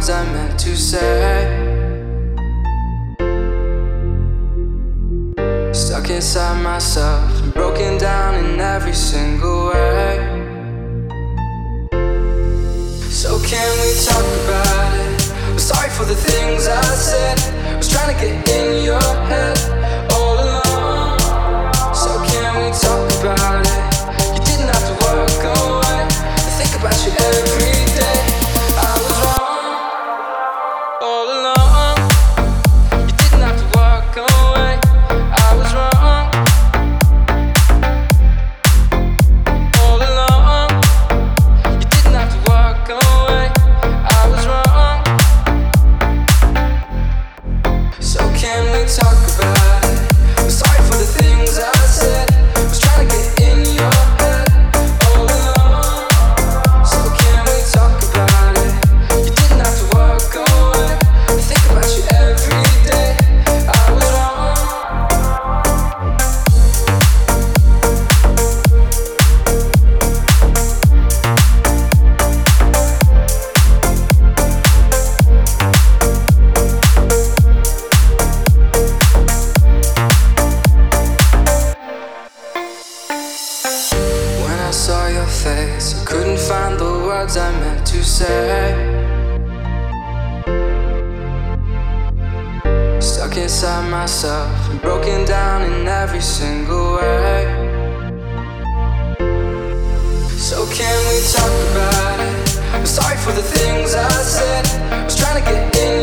words I meant to say. Stuck inside myself, broken all alone. your face. I couldn't find the words I meant to say. Stuck inside myself and broken down in every single way. So, can we talk about it? I'm sorry for the things I said. I was trying to get in.